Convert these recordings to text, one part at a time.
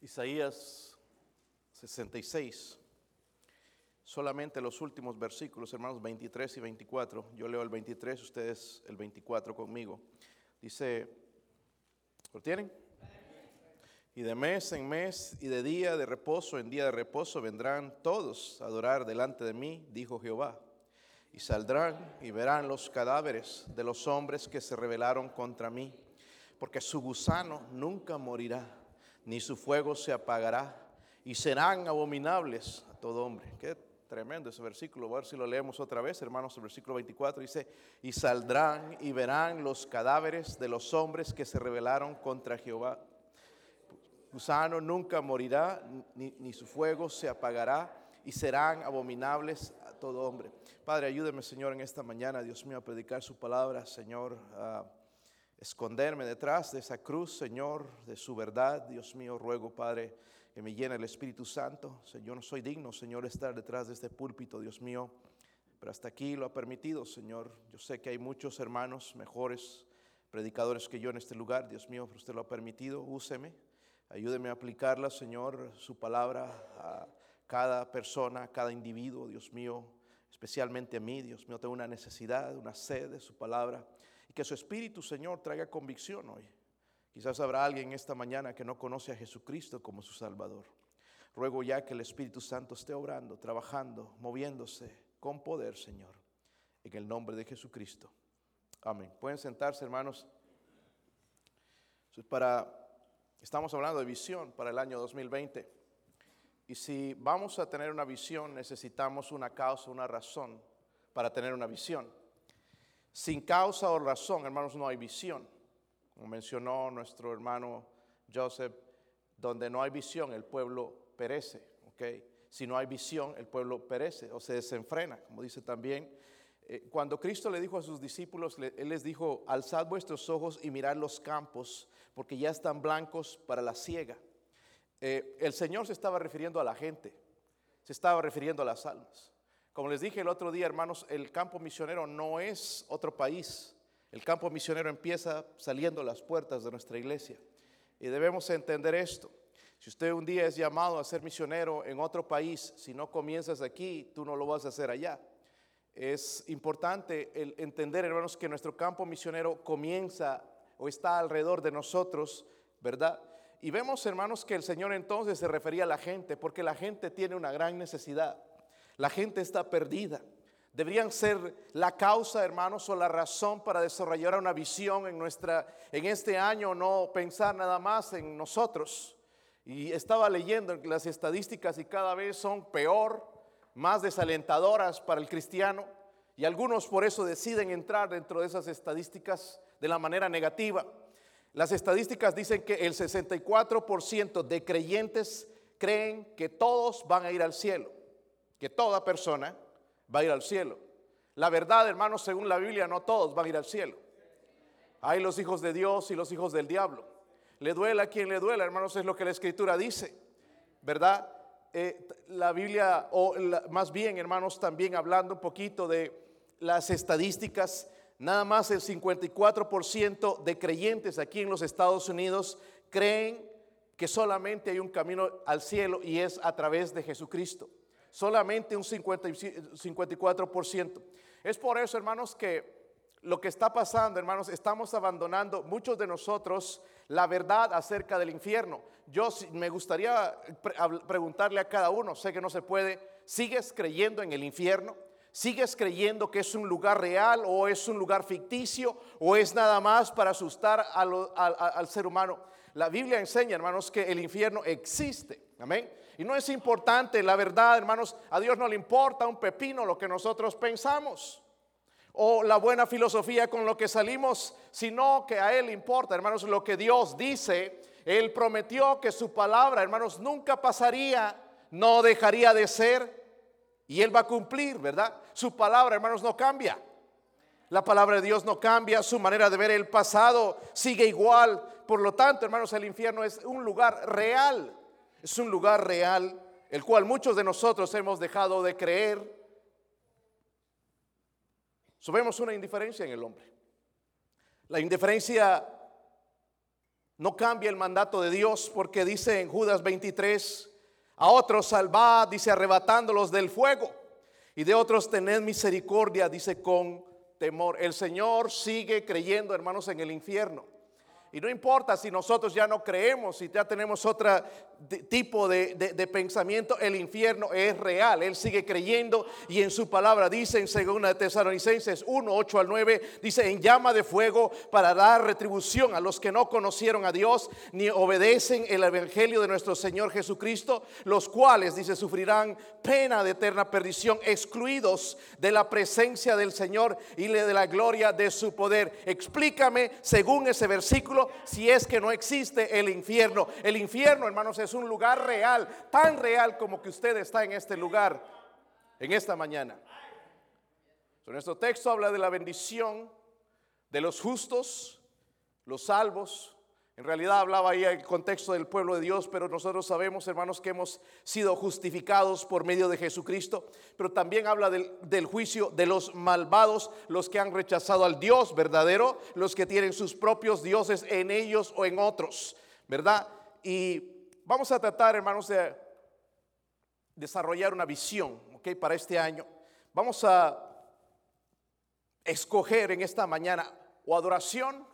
Isaías 66. Solamente los últimos versículos, hermanos, 23 y 24. Yo leo el 23, ustedes el 24 conmigo. Dice, ¿lo tienen? Y de mes en mes y de día de reposo en día de reposo vendrán todos a adorar delante de mí, dijo Jehová. Y saldrán y verán los cadáveres de los hombres que se rebelaron contra mí, porque su gusano nunca morirá, ni su fuego se apagará, y serán abominables a todo hombre. Qué tremendo ese versículo, a ver si lo leemos otra vez, hermanos, el versículo 24 dice, y saldrán y verán los cadáveres de los hombres que se rebelaron contra Jehová gusano nunca morirá, ni, su fuego se apagará, y serán abominables a todo hombre. Padre, ayúdeme, Señor, en esta mañana, Dios mío, a predicar su palabra, Señor, a esconderme detrás de esa cruz, Señor, de su verdad. Dios mío, ruego, Padre, que me llene el Espíritu Santo. Señor, no soy digno, Señor, estar detrás de este púlpito, Dios mío, pero hasta aquí lo ha permitido, Señor. Yo sé que hay muchos hermanos mejores predicadores que yo en este lugar, Dios mío, pero usted lo ha permitido. Úseme. Ayúdeme a aplicarla, Señor, su palabra a cada persona, a cada individuo, Dios mío, especialmente a mí, Dios mío, tengo una necesidad, una sed de su palabra. Y que su Espíritu, Señor, traiga convicción hoy. Quizás habrá alguien esta mañana que no conoce a Jesucristo como su Salvador. Ruego ya que el Espíritu Santo esté obrando, trabajando, moviéndose con poder, Señor, en el nombre de Jesucristo. Amén. Pueden sentarse, hermanos. Para Estamos hablando de visión para el año 2020. Y si vamos a tener una visión, necesitamos una causa, una razón para tener una visión. Sin causa o razón, hermanos, no hay visión. Como mencionó nuestro hermano Joseph, donde no hay visión, el pueblo perece. ¿okay? Si no hay visión, el pueblo perece o se desenfrena, como dice también. Eh, cuando Cristo le dijo a sus discípulos, Él les dijo, alzad vuestros ojos y mirad los campos, porque ya están blancos para la siega. Eh, el Señor se estaba refiriendo a la gente, se estaba refiriendo a las almas. Como les dije el otro día, hermanos, el campo misionero no es otro país. El campo misionero empieza saliendo las puertas de nuestra iglesia. Y debemos entender esto. Si usted un día es llamado a ser misionero en otro país, si no comienzas aquí, tú no lo vas a hacer allá. Es importante el entender, hermanos, que nuestro campo misionero comienza o está alrededor de nosotros, ¿verdad? Y vemos, hermanos, que el Señor entonces se refería a la gente, porque la gente tiene una gran necesidad. La gente está perdida. Deberían ser la causa, hermanos, o la razón para desarrollar una visión en nuestra en este año, no pensar nada más en nosotros. Y estaba leyendo las estadísticas y cada vez son peor, más desalentadoras para el cristiano. Y algunos por eso deciden entrar dentro de esas estadísticas de la manera negativa. Las estadísticas dicen que el 64% de creyentes creen que todos van a ir al cielo, que toda persona va a ir al cielo. La verdad, hermanos, según la Biblia, no todos van a ir al cielo. Hay los hijos de Dios y los hijos del diablo. Le duela a quien le duela, hermanos, es lo que la escritura dice, ¿verdad? Eh, la Biblia, o más bien, hermanos, también hablando un poquito de las estadísticas Nada más el 54% de creyentes aquí en los Estados Unidos creen que solamente hay un camino al cielo y es a través de Jesucristo. Solamente un 54%. Es por eso, hermanos, que lo que está pasando, hermanos, estamos abandonando muchos de nosotros la verdad acerca del infierno. Yo me gustaría preguntarle a cada uno, sé que no se puede, ¿sigues creyendo en el infierno? ¿Sigues creyendo que es un lugar real o es un lugar ficticio o es nada más para asustar al ser humano? La Biblia enseña, hermanos, que el infierno existe. Amén. Y no es importante, la verdad, hermanos, a Dios no le importa un pepino lo que nosotros pensamos o la buena filosofía con lo que salimos, sino que a Él importa, hermanos, lo que Dios dice. Él prometió que su palabra, hermanos, nunca pasaría, no dejaría de ser y Él va a cumplir, ¿verdad? Su palabra, hermanos, no cambia. La palabra de Dios no cambia, su manera de ver el pasado sigue igual. Por lo tanto, hermanos, el infierno es un lugar real. Es un lugar real, el cual muchos de nosotros hemos dejado de creer. Subemos una indiferencia en el hombre. La indiferencia no cambia el mandato de Dios porque dice en Judas 23, a otros salvad, dice arrebatándolos del fuego, y de otros tened misericordia, dice con temor. El Señor sigue creyendo, hermanos, en el infierno. Y no importa si nosotros ya no creemos, si ya tenemos otro tipo de, pensamiento, el infierno es real. Él sigue creyendo y en su palabra dice en 2 Tesalonicenses 1, 8 al 9, dice en llama de fuego para dar retribución a los que no conocieron a Dios ni obedecen el evangelio de nuestro Señor Jesucristo, los cuales, dice, sufrirán pena de eterna perdición, excluidos de la presencia del Señor y de la gloria de su poder. Explícame, según ese versículo, si es que no existe el infierno. El infierno, hermanos, es un lugar real, tan real como que usted está en este lugar en esta mañana. nuestro texto habla de la bendición de los justos, los salvos, en realidad hablaba ahí el contexto del pueblo de Dios, pero nosotros sabemos, hermanos, que hemos sido justificados por medio de Jesucristo. Pero también habla del, del, juicio de los malvados, los que han rechazado al Dios verdadero, los que tienen sus propios dioses en ellos o en otros, ¿verdad? Y vamos a tratar, hermanos, de desarrollar una visión, ¿ok? Para este año. Vamos a escoger en esta mañana o adoración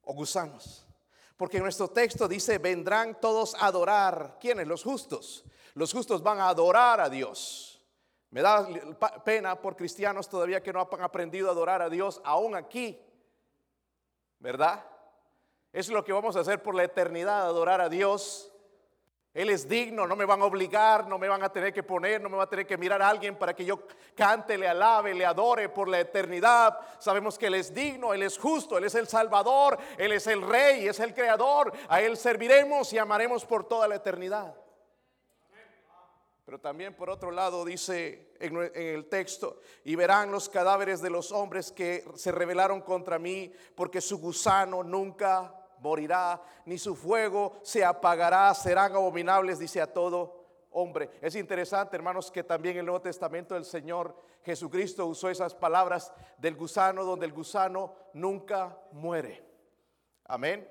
o gusanos. Porque nuestro texto dice, vendrán todos a adorar. ¿Quiénes? Los justos. Los justos van a adorar a Dios. Me da pena por cristianos todavía que no han aprendido a adorar a Dios aún aquí. ¿Verdad? Es lo que vamos a hacer por la eternidad, adorar a Dios. Él es digno, no me van a obligar, no me van a tener que poner, no me va a tener que mirar a alguien para que yo cante, le alabe, le adore por la eternidad. Sabemos que Él es digno, Él es justo, Él es el Salvador, Él es el Rey, es el Creador. A Él serviremos y amaremos por toda la eternidad. Pero también por otro lado dice en, el texto, y verán los cadáveres de los hombres que se rebelaron contra mí, porque su gusano nunca morirá, ni su fuego se apagará, serán abominables, dice a todo hombre. Es interesante, hermanos, que también en el Nuevo Testamento el Señor Jesucristo usó esas palabras del gusano, donde el gusano nunca muere. Amén.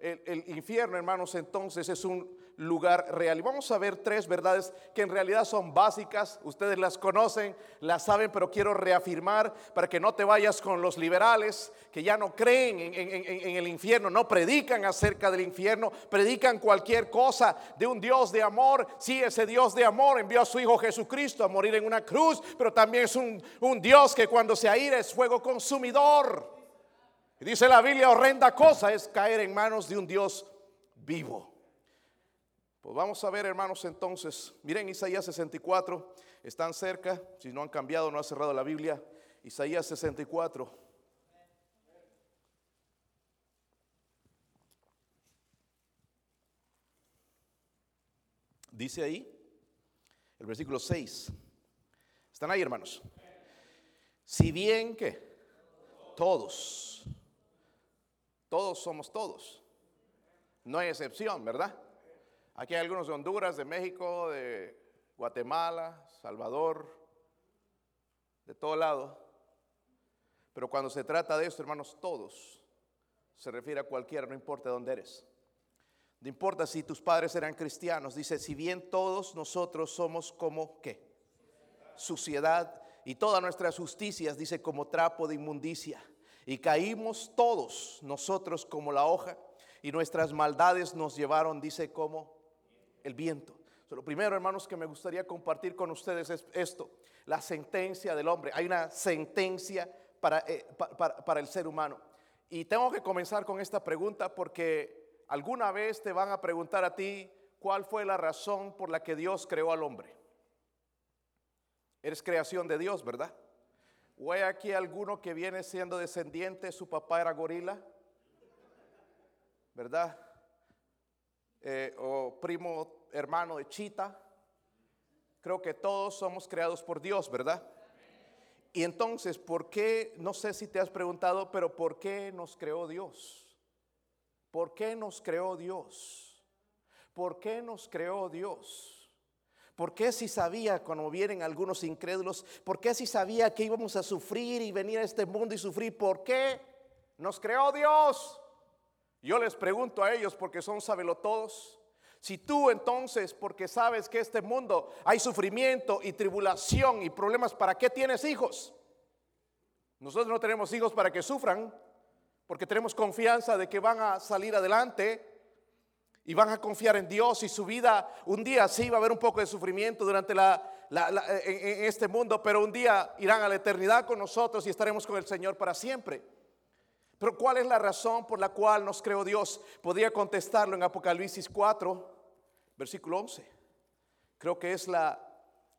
el infierno, hermanos, entonces es un lugar real. Y vamos a ver tres verdades que en realidad son básicas, ustedes las conocen, las saben, pero quiero reafirmar para que no te vayas con los liberales que ya no creen en, el infierno, no predican acerca del infierno, predican cualquier cosa de un Dios de amor. Sí, ese Dios de amor envió a su Hijo Jesucristo a morir en una cruz, pero también es un, un Dios que cuando se aire es fuego consumidor. Y dice la Biblia, horrenda cosa es caer en manos de un Dios vivo. Pues vamos a ver, hermanos, entonces. Miren Isaías 64, están cerca, si no han cambiado, no ha cerrado la Biblia. Isaías 64. Dice ahí, el versículo 6. ¿Están ahí, hermanos? Si bien que todos, todos somos todos. No hay excepción, ¿verdad? Aquí hay algunos de Honduras, de México, de Guatemala, Salvador, de todo lado. Pero cuando se trata de esto, hermanos, todos, se refiere a cualquiera, no importa dónde eres. No importa si tus padres eran cristianos, dice, si bien todos nosotros somos como qué? Suciedad y todas nuestras justicias, dice, como trapo de inmundicia. Y caímos todos nosotros como la hoja y nuestras maldades nos llevaron, dice, como el viento. lo primero, hermanos, que me gustaría compartir con ustedes es esto, la sentencia del hombre. Hay una sentencia para, eh, para el ser humano. Y tengo que comenzar con esta pregunta porque alguna vez te van a preguntar a ti cuál fue la razón por la que Dios creó al hombre. Eres creación de Dios, ¿verdad? ¿O hay aquí alguno que viene siendo descendiente, su papá era gorila? ¿Verdad? Eh, o primo hermano de Chita. Creo que todos somos creados por Dios, ¿verdad? Y entonces, ¿por qué? No sé si te has preguntado, pero ¿por qué nos creó Dios? ¿Por qué nos creó Dios? ¿Por qué nos creó Dios? ¿Por qué si sabía, cuando vienen algunos incrédulos, por qué si sabía que íbamos a sufrir y venir a este mundo y sufrir? ¿Por qué nos creó Dios? Yo les pregunto a ellos porque son sabelotodos. Si tú entonces, porque sabes que este mundo hay sufrimiento y tribulación y problemas, ¿para qué tienes hijos? Nosotros no tenemos hijos para que sufran, porque tenemos confianza de que van a salir adelante y van a confiar en Dios y su vida un día sí va a haber un poco de sufrimiento durante la, en, este mundo, pero un día irán a la eternidad con nosotros y estaremos con el Señor para siempre. Pero ¿cuál es la razón por la cual nos creó Dios? Podría contestarlo en Apocalipsis 4, versículo 11. Creo que es la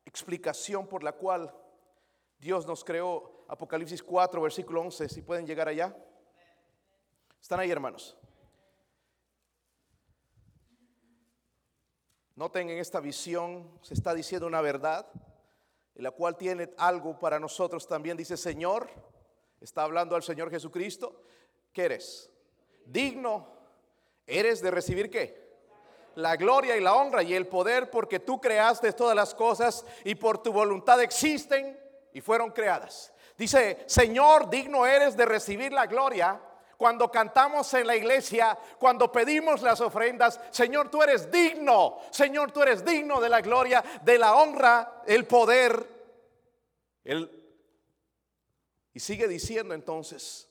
explicación por la cual Dios nos creó. Apocalipsis 4, versículo 11, si pueden llegar allá. ¿Están ahí, hermanos? Noten en esta visión se está diciendo una verdad, en la cual tiene algo para nosotros también. Dice, Señor, está hablando al Señor Jesucristo, ¿qué eres? Digno, eres de recibir qué? La gloria y la honra y el poder porque tú creaste todas las cosas y por tu voluntad existen y fueron creadas. Dice, Señor, digno eres de recibir la gloria cuando cantamos en la iglesia, cuando pedimos las ofrendas, Señor, tú eres digno, Señor, tú eres digno de la gloria, de la honra, el poder. Y sigue diciendo entonces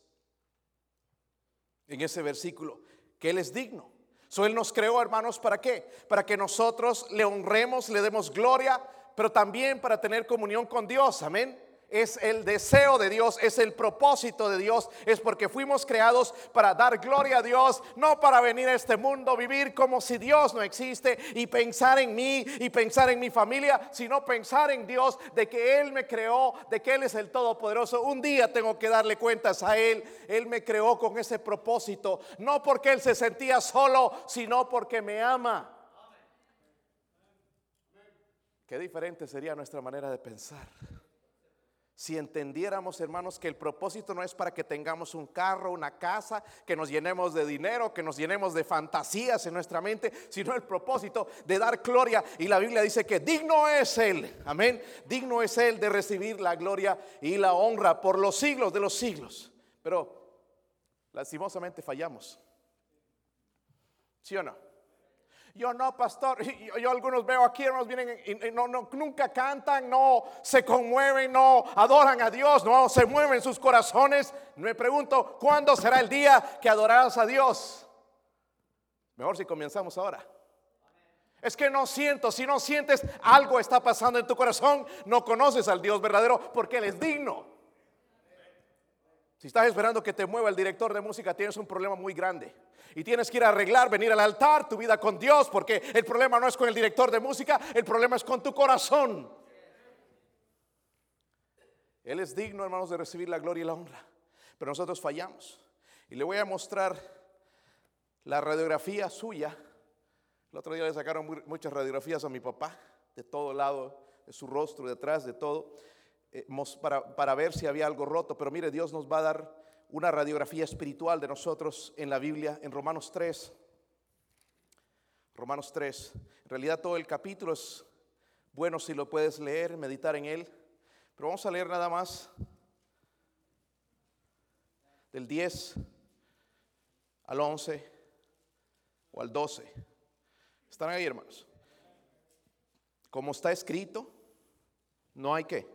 en ese versículo que Él es digno. So, él nos creó, hermanos, ¿para qué? Para que nosotros le honremos, le demos gloria, pero también para tener comunión con Dios. Amén es el deseo de Dios, es el propósito de Dios, es porque fuimos creados para dar gloria a Dios, no para venir a este mundo, vivir como si Dios no existe y pensar en mí y pensar en mi familia, sino pensar en Dios, de que Él me creó, de que Él es el Todopoderoso. Un día tengo que darle cuentas a Él, Él me creó con ese propósito, no porque Él se sentía solo, sino porque me ama. Qué diferente sería nuestra manera de pensar. Si entendiéramos, hermanos, que el propósito no es para que tengamos un carro, una casa, que nos llenemos de dinero, que nos llenemos de fantasías en nuestra mente, sino el propósito de dar gloria. Y la Biblia dice que digno es Él, amén, digno es Él de recibir la gloria y la honra por los siglos de los siglos. Pero lastimosamente fallamos. ¿Sí o no? Yo no, pastor. Yo, algunos veo aquí, hermanos, vienen y no, nunca cantan, no se conmueven, no adoran a Dios, no se mueven sus corazones. Me pregunto, ¿cuándo será el día que adorarás a Dios? Mejor si comenzamos ahora. Es que no siento, si no sientes algo está pasando en tu corazón, no conoces al Dios verdadero porque Él es digno. Si estás esperando que te mueva el director de música, tienes un problema muy grande. Y tienes que ir a arreglar, venir al altar, tu vida con Dios, porque el problema no es con el director de música, el problema es con tu corazón. Él es digno, hermanos, de recibir la gloria y la honra. Pero nosotros fallamos. Y le voy a mostrar la radiografía suya. El otro día le sacaron muchas radiografías a mi papá, de todo lado, de su rostro, detrás, de todo. Para, para ver si había algo roto, pero mire, Dios nos va a dar una radiografía espiritual de nosotros en la Biblia, en Romanos 3. Romanos 3. En realidad todo el capítulo es bueno si lo puedes leer, meditar en él, pero vamos a leer nada más del 10 al 11 o al 12. ¿Están ahí, hermanos? Como está escrito, no hay que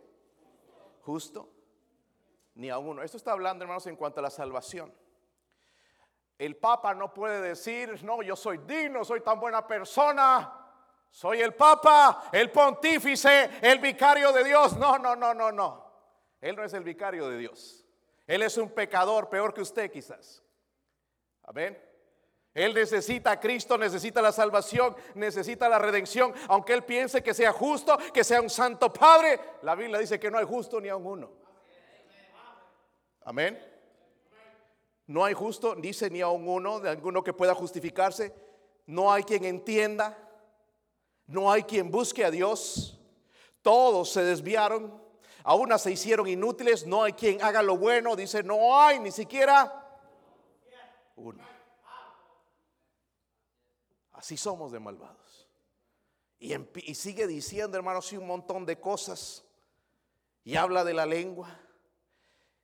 justo, ni a uno. Esto está hablando, hermanos, en cuanto a la salvación. El Papa no puede decir, no, yo soy digno, soy tan buena persona, soy el Papa, el pontífice, el vicario de Dios. No, no, no, no, no. Él no es el vicario de Dios. Él es un pecador, peor que usted quizás. Amén. Él necesita a Cristo, necesita la salvación, necesita la redención. Aunque él piense que sea justo, que sea un santo padre, la Biblia dice que no hay justo ni a uno. Amén. No hay justo, dice ni a uno, de alguno que pueda justificarse. No hay quien entienda. No hay quien busque a Dios. Todos se desviaron. Aún se hicieron inútiles. No hay quien haga lo bueno. Dice, no hay ni siquiera uno. Así somos de malvados. Y, sigue diciendo, hermanos, sí, un montón de cosas. Y habla de la lengua.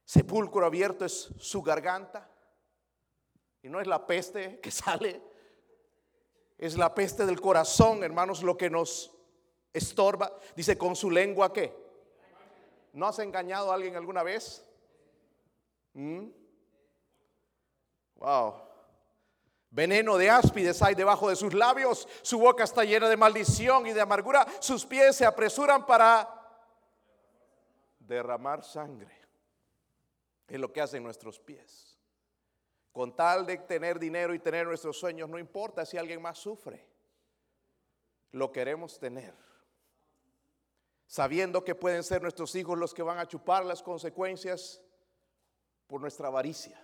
Sepulcro abierto es su garganta. Y no es la peste que sale, es la peste del corazón, hermanos, lo que nos estorba. Dice, con su lengua qué. ¿No has engañado a alguien alguna vez? ¿Mm? Wow. Veneno de áspides hay debajo de sus labios, su boca está llena de maldición y de amargura, sus pies se apresuran para derramar sangre. Es lo que hacen nuestros pies. Con tal de tener dinero y tener nuestros sueños, no importa si alguien más sufre, lo queremos tener. Sabiendo que pueden ser nuestros hijos los que van a chupar las consecuencias por nuestra avaricia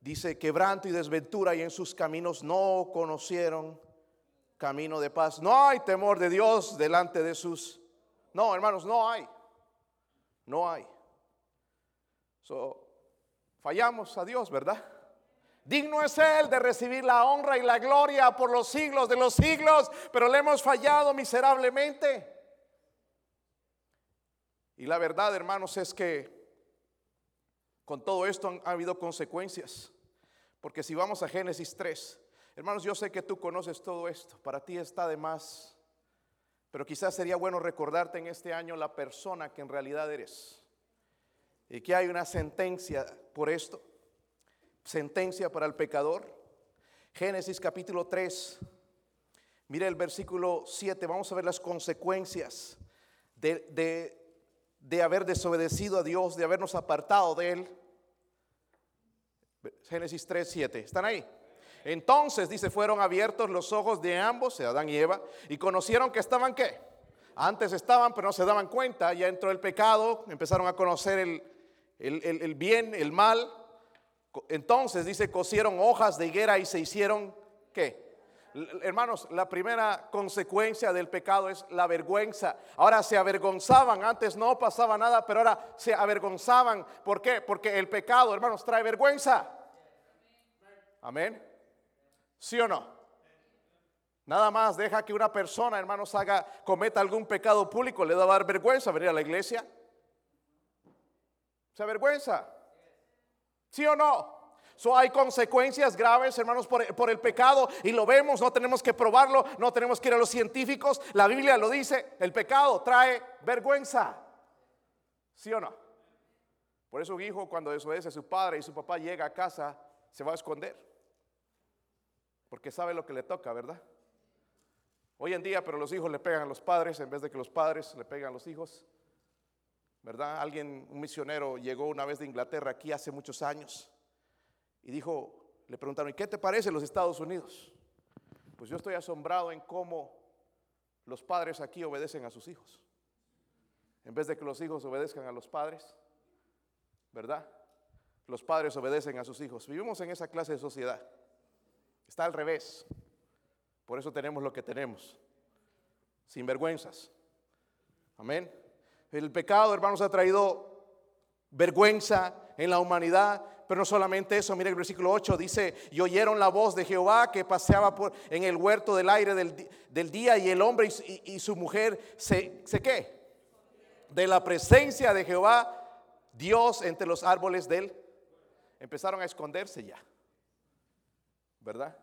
dice, quebranto y desventura y en sus caminos no conocieron camino de paz. No hay temor de Dios delante de sus... No, hermanos, no hay. No hay. fallamos a Dios, ¿verdad? Digno es Él de recibir la honra y la gloria por los siglos de los siglos, pero le hemos fallado miserablemente. Y la verdad, hermanos, es que con todo esto ha habido consecuencias. Porque si vamos a Génesis 3, hermanos, yo sé que tú conoces todo esto, para ti está de más, pero quizás sería bueno recordarte en este año la persona que en realidad eres. Y que hay una sentencia por esto, sentencia para el pecador. Génesis capítulo 3, mire el versículo 7, vamos a ver las consecuencias de, de, de haber desobedecido a Dios, de habernos apartado de Él. Génesis 3, 7. ¿Están ahí? Entonces, dice, fueron abiertos los ojos de ambos, Adán y Eva, y conocieron que estaban qué. Antes estaban, pero no se daban cuenta, ya entró el pecado, empezaron a conocer el, el bien, el mal. Entonces, dice, cosieron hojas de higuera y se hicieron qué. Hermanos, la primera consecuencia del pecado es la vergüenza. Ahora se avergonzaban, antes no pasaba nada, pero ahora se avergonzaban. ¿Por qué? Porque el pecado, hermanos, trae vergüenza. Amén. ¿Sí o no? Nada más deja que una persona, hermanos, haga, cometa algún pecado público, le da dar vergüenza venir a la iglesia. ¿Se avergüenza? ¿Sí o no? So, hay consecuencias graves, hermanos, por, el pecado y lo vemos, no tenemos que probarlo, no tenemos que ir a los científicos. La Biblia lo dice, el pecado trae vergüenza. ¿Sí o no? Por eso un hijo cuando desobedece a su padre y su papá llega a casa, se va a esconder. Porque sabe lo que le toca, ¿verdad? Hoy en día, pero los hijos le pegan a los padres en vez de que los padres le pegan a los hijos. ¿Verdad? Alguien, un misionero, llegó una vez de Inglaterra aquí hace muchos años y dijo, le preguntaron, ¿y qué te parece los Estados Unidos? Pues yo estoy asombrado en cómo los padres aquí obedecen a sus hijos. En vez de que los hijos obedezcan a los padres, ¿verdad? Los padres obedecen a sus hijos. Vivimos en esa clase de sociedad. Está al revés. Por eso tenemos lo que tenemos. Sin vergüenzas. Amén. El pecado, hermanos, ha traído vergüenza en la humanidad. Pero no solamente eso, mire el versículo 8 dice, y oyeron la voz de Jehová que paseaba por, en el huerto del aire del, día y el hombre y, su mujer se, se qué? De la presencia de Jehová, Dios entre los árboles del, empezaron a esconderse ya. ¿Verdad?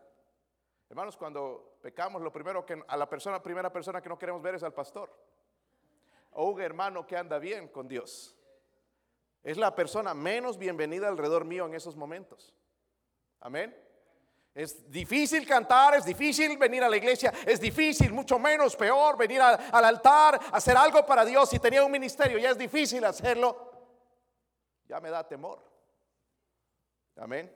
Hermanos, cuando pecamos, lo primero que a la persona, primera persona que no queremos ver es al pastor. O un hermano que anda bien con Dios. Es la persona menos bienvenida alrededor mío en esos momentos. Amén. Es difícil cantar, es difícil venir a la iglesia, es difícil, mucho menos, peor, venir al altar, hacer algo para Dios. Si tenía un ministerio, ya es difícil hacerlo. Ya me da temor. Amén.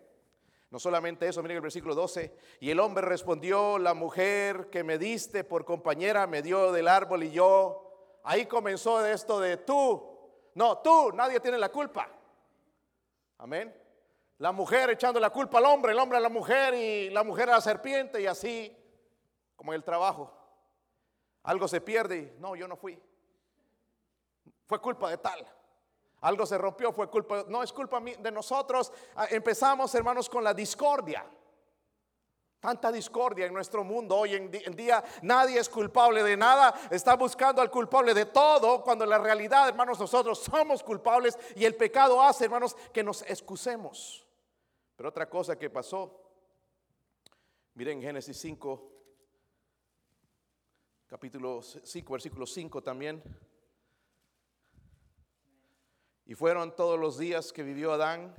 No solamente eso, miren el versículo 12. Y el hombre respondió, la mujer que me diste por compañera me dio del árbol y yo. Ahí comenzó esto de tú no, tú, nadie tiene la culpa. Amén. La mujer echando la culpa al hombre, el hombre a la mujer y la mujer a la serpiente y así, como en el trabajo. Algo se pierde y no, yo no fui. Fue culpa de tal. Algo se rompió, fue culpa, no es culpa de nosotros. Ah, empezamos, hermanos, con la discordia. Tanta discordia en nuestro mundo. Hoy en, día nadie es culpable de nada. Está buscando al culpable de todo. Cuando la realidad, hermanos, nosotros somos culpables y el pecado hace, hermanos, que nos excusemos. Pero otra cosa que pasó. Miren Génesis 5, capítulo 5, versículo 5 también. Y fueron todos los días que vivió Adán.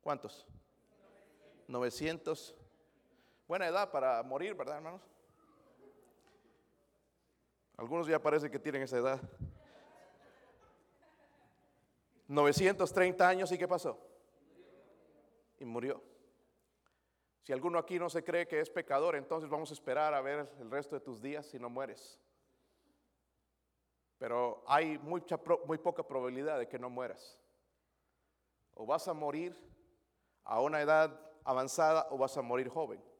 ¿Cuántos? 900 Buena edad para morir, ¿verdad, hermanos? Algunos ya parece que tienen esa edad. 930 años y ¿qué pasó? Y murió. Si alguno aquí no se cree que es pecador, entonces vamos a esperar a ver el resto de tus días si no mueres. Pero hay muy poca probabilidad de que no mueras. O vas a morir a una edad avanzada o vas a morir joven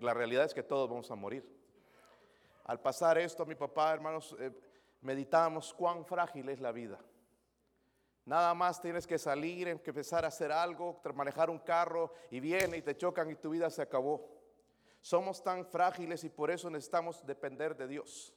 la realidad es que todos vamos a morir. Al pasar esto, mi papá, hermanos, eh, meditamos cuán frágil es la vida. Nada más tienes que salir, empezar a hacer algo, manejar un carro y viene y te chocan y tu vida se acabó. Somos tan frágiles y por eso necesitamos depender de Dios.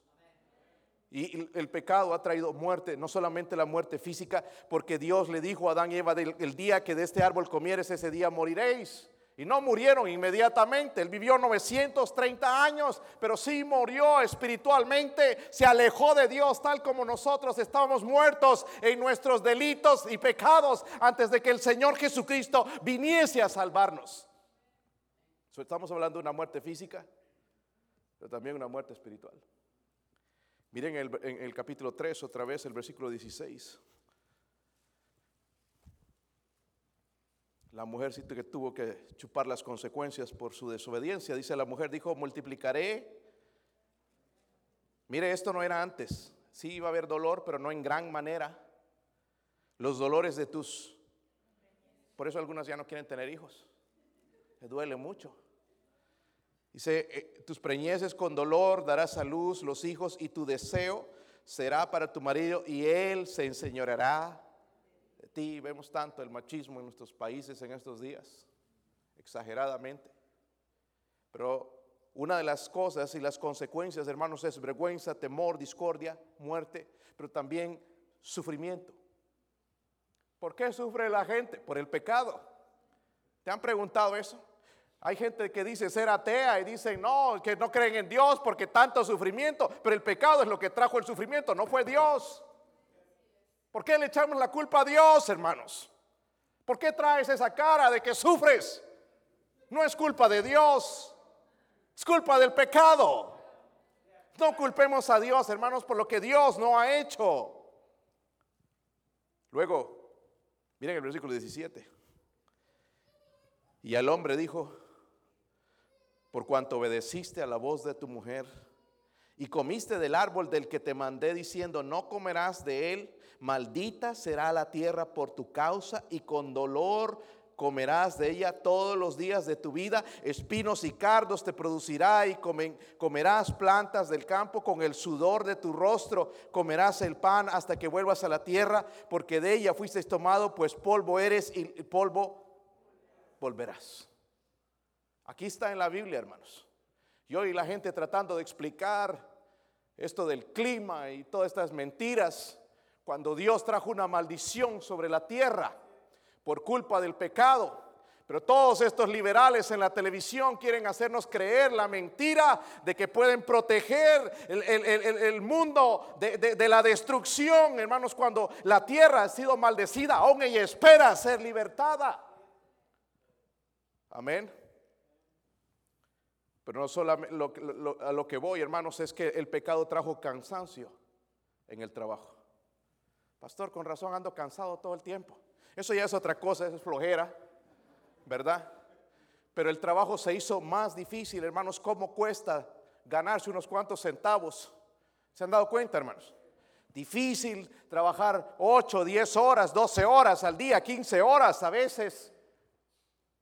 Y el pecado ha traído muerte, no solamente la muerte física, porque Dios le dijo a Adán y Eva, el día que de este árbol comieres, ese día moriréis. Y no murieron inmediatamente. Él vivió 930 años, pero sí murió espiritualmente. Se alejó de Dios tal como nosotros estábamos muertos en nuestros delitos y pecados antes de que el Señor Jesucristo viniese a salvarnos. Estamos hablando de una muerte física, pero también una muerte espiritual. Miren el, en el capítulo 3, otra vez el versículo 16. La mujer que tuvo que chupar las consecuencias por su desobediencia. Dice la mujer, dijo, multiplicaré. Mire, esto no era antes. Sí iba a haber dolor, pero no en gran manera. Los dolores de tus... Por eso algunas ya no quieren tener hijos. Le duele mucho. Dice, eh, tus preñeces con dolor darás a luz los hijos y tu deseo será para tu marido y él se enseñoreará Vemos tanto el machismo en nuestros países en estos días, exageradamente. Pero una de las cosas y las consecuencias, hermanos, es vergüenza, temor, discordia, muerte, pero también sufrimiento. ¿Por qué sufre la gente? Por el pecado. ¿Te han preguntado eso? Hay gente que dice ser atea y dicen no, que no creen en Dios porque tanto sufrimiento, pero el pecado es lo que trajo el sufrimiento, no fue Dios. ¿Por qué le echamos la culpa a Dios, hermanos? ¿Por qué traes esa cara de que sufres? No es culpa de Dios, es culpa del pecado. No culpemos a Dios, hermanos, por lo que Dios no ha hecho. Luego, miren el versículo 17. Y al hombre dijo, por cuanto obedeciste a la voz de tu mujer y comiste del árbol del que te mandé diciendo, no comerás de él, maldita será la tierra por tu causa y con dolor comerás de ella todos los días de tu vida, espinos y cardos te producirá y comerás plantas del campo con el sudor de tu rostro, comerás el pan hasta que vuelvas a la tierra, porque de ella fuiste tomado, pues polvo eres y polvo volverás. Aquí está en la Biblia, hermanos. Y hoy la gente tratando de explicar esto del clima y todas estas mentiras cuando Dios trajo una maldición sobre la tierra por culpa del pecado. Pero todos estos liberales en la televisión quieren hacernos creer la mentira de que pueden proteger el, mundo de, la destrucción, hermanos, cuando la tierra ha sido maldecida, aún ella espera ser libertada. Amén. Pero no solamente a lo que voy, hermanos, es que el pecado trajo cansancio en el trabajo. Pastor, con razón ando cansado todo el tiempo. Eso ya es otra cosa, es flojera, ¿verdad? Pero el trabajo se hizo más difícil, hermanos. ¿Cómo cuesta ganarse unos cuantos centavos? ¿Se han dado cuenta, hermanos? Difícil trabajar 8, 10 horas, 12 horas al día, 15 horas a veces.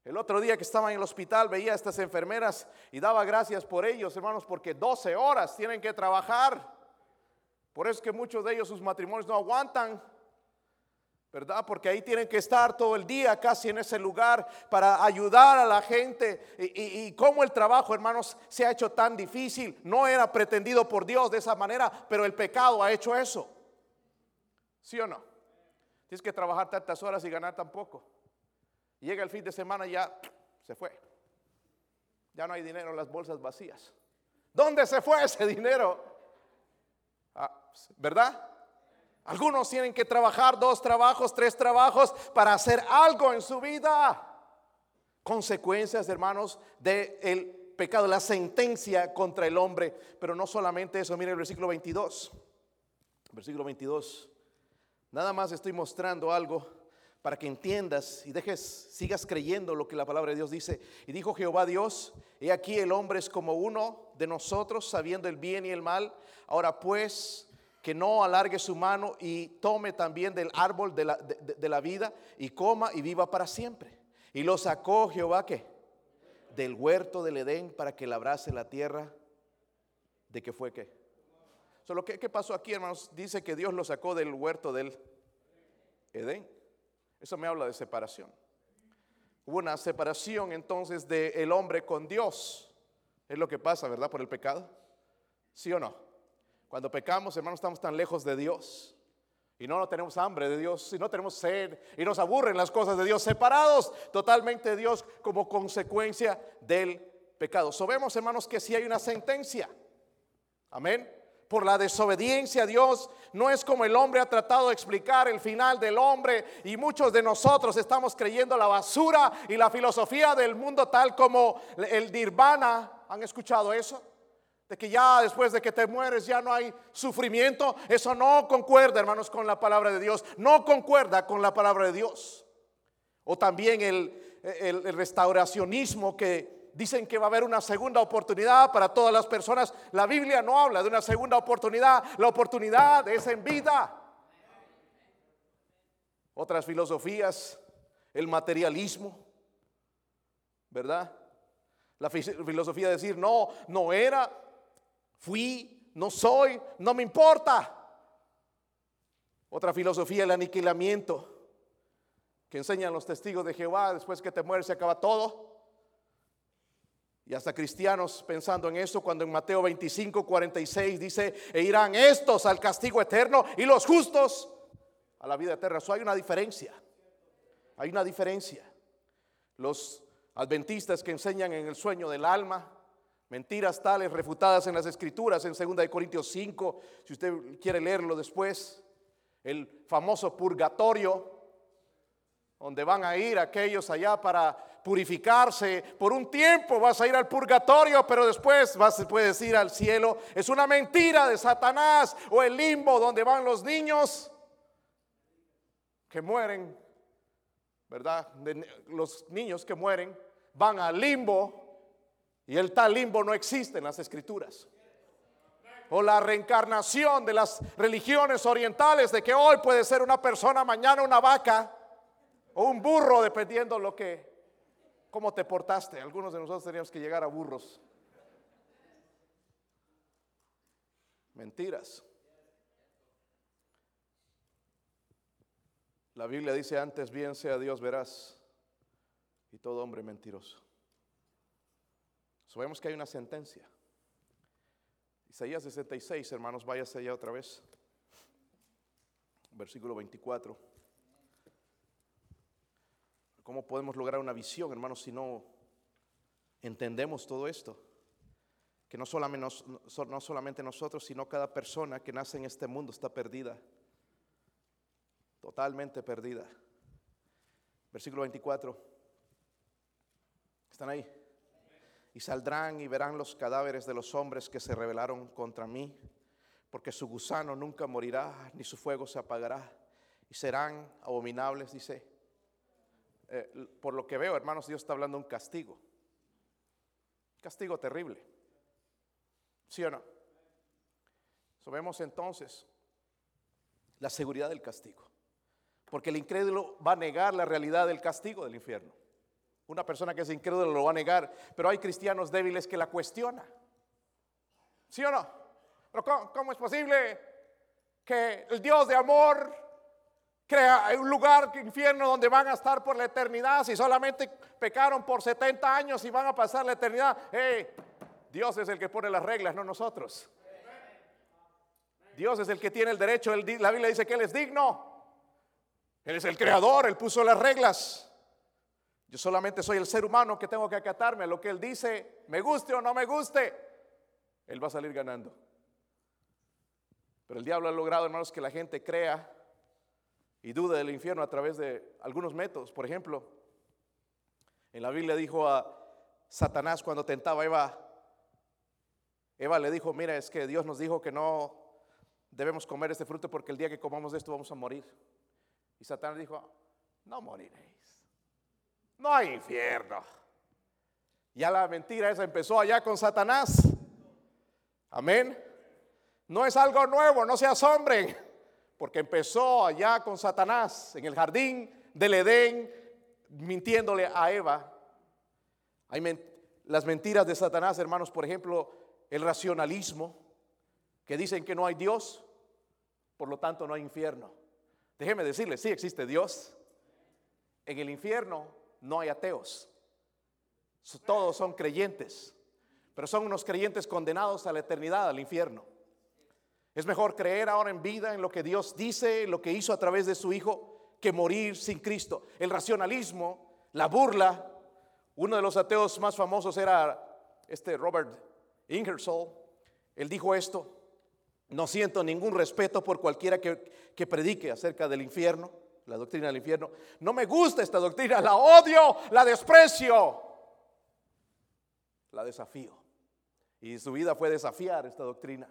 El otro día que estaba en el hospital veía a estas enfermeras y daba gracias por ellos, hermanos, porque 12 horas tienen que trabajar. Por eso es que muchos de ellos sus matrimonios no aguantan. ¿verdad? Porque ahí tienen que estar todo el día casi en ese lugar para ayudar a la gente. Y, cómo el trabajo, hermanos, se ha hecho tan difícil. No era pretendido por Dios de esa manera, pero el pecado ha hecho eso. ¿Sí o no? Tienes que trabajar tantas horas y ganar tan poco. Llega el fin de semana y ya se fue. Ya no hay dinero en las bolsas vacías. ¿Dónde se fue ese dinero? Ah, ¿Verdad? Algunos tienen que trabajar dos trabajos, tres trabajos para hacer algo en su vida. Consecuencias, hermanos, del pecado, la sentencia contra el hombre. Pero no solamente eso, mire el versículo 22. Versículo 22. Nada más estoy mostrando algo para que entiendas y dejes, sigas creyendo lo que la palabra de Dios dice. Y dijo Jehová Dios, he aquí el hombre es como uno de nosotros, sabiendo el bien y el mal. Ahora pues, que no alargue su mano y tome también del árbol de la, vida y coma y viva para siempre. Y lo sacó Jehová que del huerto del Edén para que labrase la tierra de que fue que. Solo que, ¿qué pasó aquí, hermanos? Dice que Dios lo sacó del huerto del Edén. Eso me habla de separación. Una separación entonces del hombre con Dios. Es lo que pasa, ¿verdad? Por el pecado. ¿Sí o no? Cuando pecamos, hermanos, estamos tan lejos de Dios. Y no, tenemos hambre de Dios, y no tenemos sed, y nos aburren las cosas de Dios, separados totalmente de Dios como consecuencia del pecado. Sabemos, hermanos, que si hay una sentencia. Amén. Por la desobediencia a Dios, no es como el hombre ha tratado de explicar el final del hombre, y muchos de nosotros estamos creyendo la basura y la filosofía del mundo, tal como el nirvana. ¿Han escuchado eso? de que ya después de que te mueres ya no hay sufrimiento, eso no concuerda, hermanos, con la palabra de Dios, no concuerda con la palabra de Dios. O también el, el, restauracionismo que dicen que va a haber una segunda oportunidad para todas las personas. La Biblia no habla de una segunda oportunidad, la oportunidad es en vida. Otras filosofías, el materialismo, ¿verdad? La filosofía de decir, no, no era, Fui, no soy, no me importa. Otra filosofía, el aniquilamiento, que enseñan los testigos de Jehová, después que te mueres se acaba todo. Y hasta cristianos pensando en eso, cuando en Mateo 25, 46 dice, e irán estos al castigo eterno y los justos a la vida eterna. Eso hay una diferencia. Hay una diferencia. Los adventistas que enseñan en el sueño del alma, Mentiras tales refutadas en las escrituras en 2 Corintios 5, si usted quiere leerlo después, el famoso purgatorio, donde van a ir aquellos allá para purificarse. Por un tiempo vas a ir al purgatorio, pero después vas, puedes ir al cielo. Es una mentira de Satanás o el limbo donde van los niños que mueren, ¿verdad? los niños que mueren van al limbo y el tal limbo no existe en las escrituras. O la reencarnación de las religiones orientales de que hoy puede ser una persona, mañana una vaca o un burro, dependiendo lo que, cómo te portaste. Algunos de nosotros teníamos que llegar a burros. Mentiras. La Biblia dice antes bien sea Dios verás y todo hombre mentiroso. Sabemos que hay una sentencia. Isaías 66, hermanos, váyase allá otra vez. Versículo 24. ¿Cómo podemos lograr una visión, hermanos, si no entendemos todo esto? Que no solamente, no solamente nosotros, sino cada persona que nace en este mundo está perdida. Totalmente perdida. Versículo 24. ¿Están ahí? y saldrán y verán los cadáveres de los hombres que se rebelaron contra mí, porque su gusano nunca morirá, ni su fuego se apagará, y serán abominables, dice. Eh, por lo que veo, hermanos, Dios está hablando de un castigo. Castigo terrible. ¿Sí o no? Sabemos entonces la seguridad del castigo. Porque el incrédulo va a negar la realidad del castigo del infierno. Una persona que es incrédula lo va a negar, pero hay cristianos débiles que la cuestionan. ¿Sí o no? Pero ¿cómo, es posible que el Dios de amor, crea un lugar, infierno, donde van a estar por la eternidad. Si solamente pecaron por 70 años y van a pasar la eternidad. Dios es el que pone las reglas, no nosotros. Dios es el que tiene el derecho. la Biblia dice que Él es digno. Él es el creador, Él puso las reglas. Yo solamente soy el ser humano que tengo que acatarme a lo que Él dice, me guste o no me guste. Él va a salir ganando. Pero el diablo ha logrado, hermanos, que la gente crea y dude del infierno a través de algunos métodos. Por ejemplo, en la Biblia dijo a Satanás cuando tentaba a Eva, Eva le dijo, mira, es que Dios nos dijo que no debemos comer este fruto porque el día que comamos de esto vamos a morir. Y Satanás dijo, no moriréis. No hay infierno. Ya la mentira esa empezó allá con Satanás. Amén. No es algo nuevo, no se asombren, porque empezó allá con Satanás en el jardín del Edén, mintiéndole a Eva. Hay las mentiras de Satanás, hermanos, por ejemplo, el racionalismo, que dicen que no hay Dios, por lo tanto no hay infierno. Déjeme decirle, sí existe Dios. En el infierno no hay ateos. Todos son creyentes, pero son unos creyentes condenados a la eternidad, al infierno. Es mejor creer ahora en vida, en lo que Dios dice, lo que hizo a través de su Hijo, que morir sin Cristo. El racionalismo, la burla. Uno de los ateos más famosos era este Robert Ingersoll, él dijo esto, no siento ningún respeto por cualquiera que, que predique acerca del infierno, la doctrina del infierno. No me gusta esta doctrina, la odio, la desprecio, la desafío. Y su vida fue desafiar esta doctrina.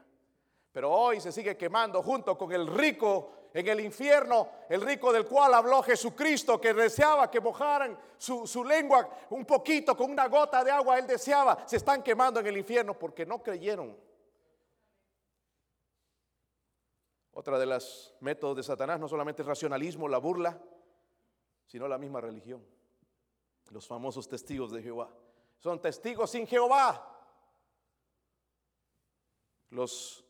Pero hoy se sigue quemando junto con el rico en el infierno, el rico del cual habló Jesucristo, que deseaba que mojaran su, lengua un poquito con una gota de agua, él deseaba, se están quemando en el infierno porque no creyeron. Otra de los métodos de Satanás no solamente el racionalismo, la burla, sino la misma religión. Los famosos testigos de Jehová. Son testigos sin Jehová. Los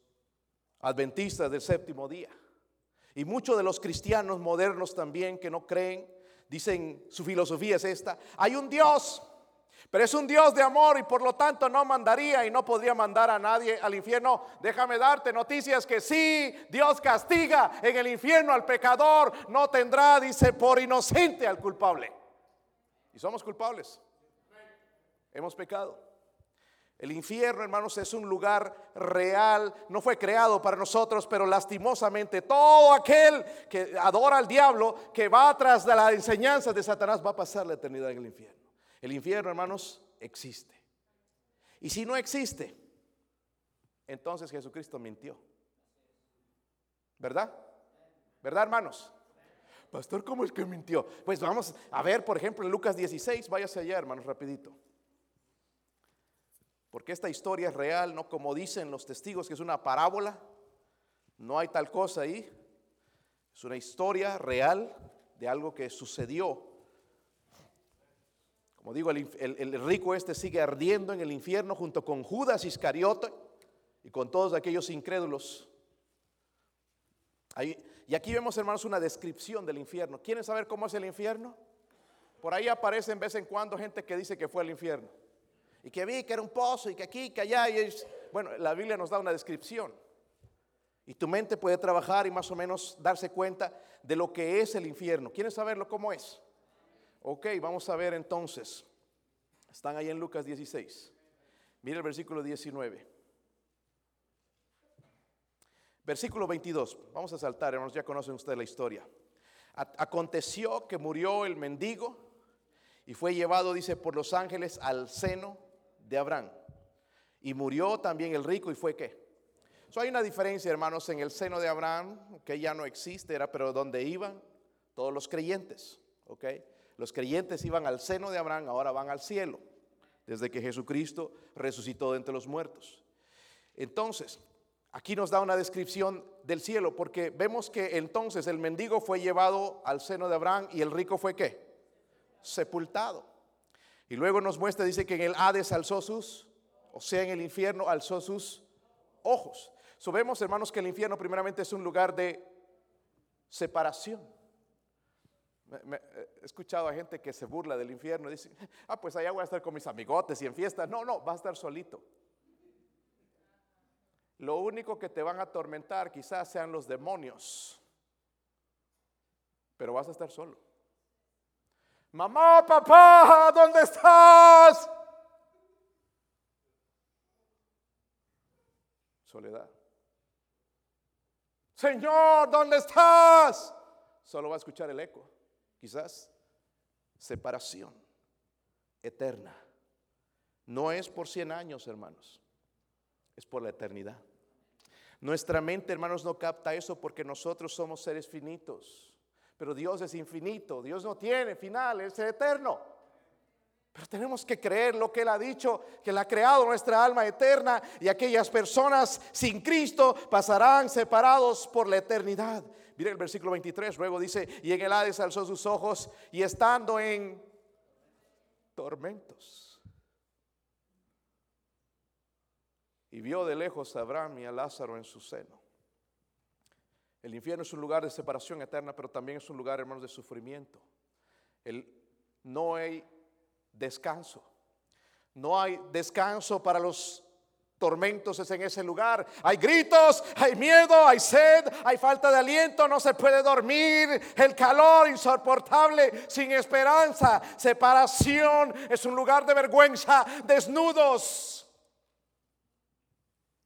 adventistas del séptimo día. Y muchos de los cristianos modernos también que no creen, dicen, su filosofía es esta, hay un Dios, pero es un Dios de amor y por lo tanto no mandaría y no podría mandar a nadie al infierno. Déjame darte noticias que sí, Dios castiga en el infierno al pecador, no tendrá, dice, por inocente al culpable. Y somos culpables. Hemos pecado. El infierno, hermanos, es un lugar real, no fue creado para nosotros, pero lastimosamente todo aquel que adora al diablo, que va tras de la enseñanza de Satanás, va a pasar la eternidad en el infierno. El infierno, hermanos, existe. Y si no existe, entonces Jesucristo mintió. ¿Verdad? ¿Verdad, hermanos? Pastor, ¿cómo es que mintió? Pues vamos a ver, por ejemplo, en Lucas 16, váyase allá, hermanos, rapidito. Porque esta historia es real, no como dicen los testigos que es una parábola. No hay tal cosa ahí. Es una historia real de algo que sucedió. Como digo, el, rico este sigue ardiendo en el infierno junto con Judas Iscariote y con todos aquellos incrédulos. Y aquí vemos, hermanos, una descripción del infierno. ¿Quieren saber cómo es el infierno? Por ahí aparece vez en cuando gente que dice que fue al infierno y que vi que era un pozo y que aquí, que allá. Y bueno, la Biblia nos da una descripción. Y tu mente puede trabajar y más o menos darse cuenta de lo que es el infierno. ¿Quieren saberlo cómo es? Ok, vamos a ver entonces. Están ahí en Lucas 16. Mira el versículo 19. Versículo 22. Vamos a saltar, hermanos, ya conocen ustedes la historia. Aconteció que murió el mendigo y fue llevado, dice, por los ángeles al seno de Abraham. Y murió también el rico y fue qué. So, hay una diferencia, hermanos, en el seno de Abraham, que ya no existe, era pero donde iban todos los creyentes, ¿ok? Los creyentes iban al seno de Abraham, ahora van al cielo, desde que Jesucristo resucitó de entre los muertos. Entonces, aquí nos da una descripción del cielo, porque vemos que entonces el mendigo fue llevado al seno de Abraham y el rico fue qué? Sepultado. Y luego nos muestra, dice que en el Hades alzó sus, o sea, en el infierno alzó sus ojos. Sabemos, hermanos, que el infierno primeramente es un lugar de separación. he escuchado a gente que se burla del infierno y dice, ah, pues allá voy a estar con mis amigotes y en fiesta. No, no, va a estar solito. Lo único que te van a atormentar quizás sean los demonios, pero vas a estar solo. Mamá, papá, ¿dónde estás? Soledad. Señor, ¿dónde estás? Solo va a escuchar el eco. Quizás separación eterna. No es por 100 años, hermanos. Es por la eternidad. Nuestra mente, hermanos, no capta eso porque nosotros somos seres finitos. Pero Dios es infinito. Dios no tiene final, es eterno. Pero tenemos que creer lo que Él ha dicho, que Él ha creado nuestra alma eterna y aquellas personas sin Cristo pasarán separados por la eternidad. Mire el versículo 23, luego dice, y en el Hades alzó sus ojos y estando en tormentos. Y vio de lejos a Abraham y a Lázaro en su seno. El infierno es un lugar de separación eterna, pero también es un lugar, hermanos, de sufrimiento. El, no hay descanso. No hay descanso para los tormentos es en ese lugar. Hay gritos, hay miedo, hay sed, hay falta de aliento, no se puede dormir, el calor insoportable, sin esperanza, separación, es un lugar de vergüenza, desnudos.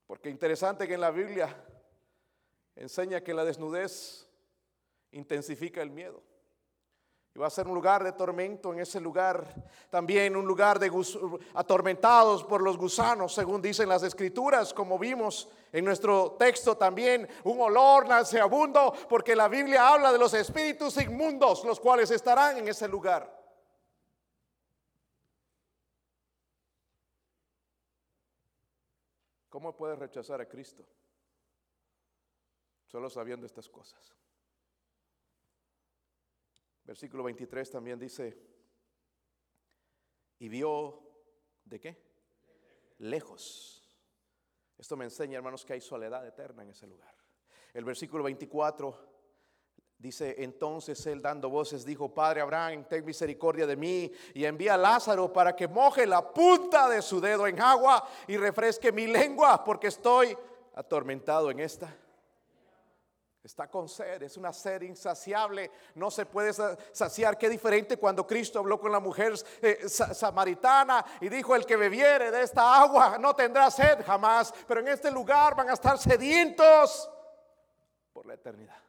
Porque interesante que en la Biblia enseña que la desnudez intensifica el miedo. Y va a ser un lugar de tormento en ese lugar. También un lugar de atormentados por los gusanos, según dicen las escrituras, como vimos en nuestro texto también. Un olor nauseabundo, porque la Biblia habla de los espíritus inmundos, los cuales estarán en ese lugar. ¿Cómo puedes rechazar a Cristo? Solo sabiendo estas cosas. Versículo 23 también dice, y vio de qué? Lejos. Esto me enseña, hermanos, que hay soledad eterna en ese lugar. El versículo 24 dice, entonces él dando voces dijo, Padre Abraham, ten misericordia de mí y envía a Lázaro para que moje la punta de su dedo en agua y refresque mi lengua porque estoy atormentado en esta. Está con sed, es una sed insaciable, no se puede saciar. Qué diferente cuando Cristo habló con la mujer eh, samaritana y dijo, el que bebiere de esta agua no tendrá sed jamás, pero en este lugar van a estar sedientos por la eternidad.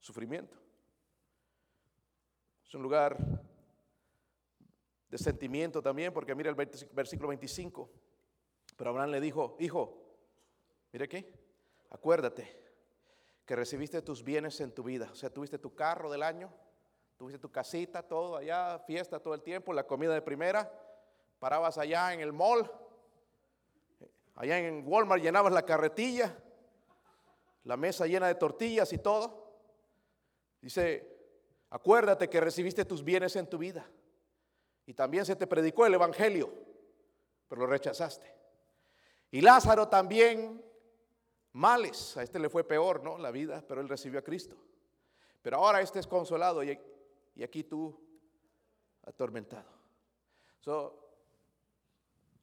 Sufrimiento. Es un lugar de sentimiento también, porque mira el versículo 25. Pero Abraham le dijo, hijo, mire aquí, acuérdate que recibiste tus bienes en tu vida. O sea, tuviste tu carro del año, tuviste tu casita, todo allá, fiesta todo el tiempo, la comida de primera, parabas allá en el mall, allá en Walmart llenabas la carretilla, la mesa llena de tortillas y todo. Dice, acuérdate que recibiste tus bienes en tu vida. Y también se te predicó el Evangelio, pero lo rechazaste. Y Lázaro también males. A este le fue peor, ¿no? La vida, pero él recibió a Cristo. Pero ahora este es consolado y, aquí tú atormentado. So,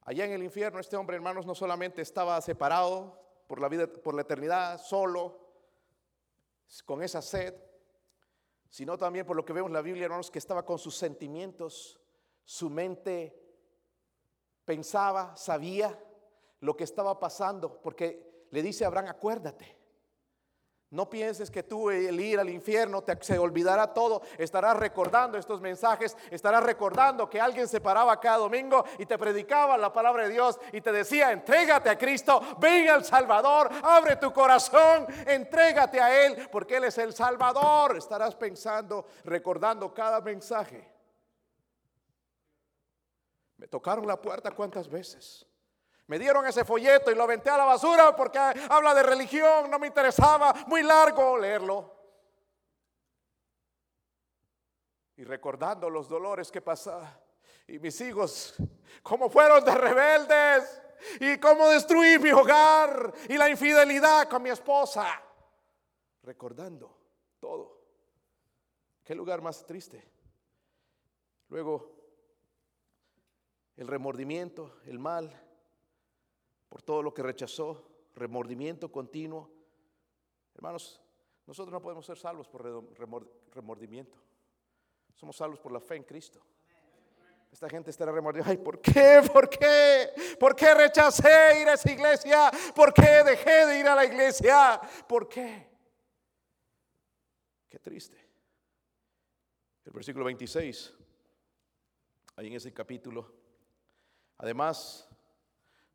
allá en el infierno este hombre, hermanos, no solamente estaba separado por la vida, por la eternidad, solo, con esa sed, sino también por lo que vemos en la Biblia, hermanos, que estaba con sus sentimientos, su mente pensaba, sabía lo que estaba pasando, porque le dice a Abraham, acuérdate. No pienses que tú el ir al infierno te se olvidará todo. Estarás recordando estos mensajes, estarás recordando que alguien se paraba cada domingo y te predicaba la palabra de Dios y te decía, entrégate a Cristo, ven al Salvador, abre tu corazón, entrégate a Él, porque Él es el Salvador. Estarás pensando, recordando cada mensaje. Me tocaron la puerta cuántas veces. Me dieron ese folleto y lo aventé a la basura porque habla de religión, no me interesaba, muy largo leerlo. Y recordando los dolores que pasaba. Y mis hijos, cómo fueron de rebeldes. Y cómo destruí mi hogar. Y la infidelidad con mi esposa. Recordando todo. Qué lugar más triste. Luego, el remordimiento, el mal, por todo lo que rechazó, remordimiento continuo. Hermanos, nosotros no podemos ser salvos por remordimiento. Somos salvos por la fe en Cristo. Esta gente estará remordida. Ay, ¿por qué? ¿Por qué? ¿Por qué rechacé ir a esa iglesia? ¿Por qué dejé de ir a la iglesia? ¿Por qué? Qué triste. El versículo 26, ahí en ese capítulo. Además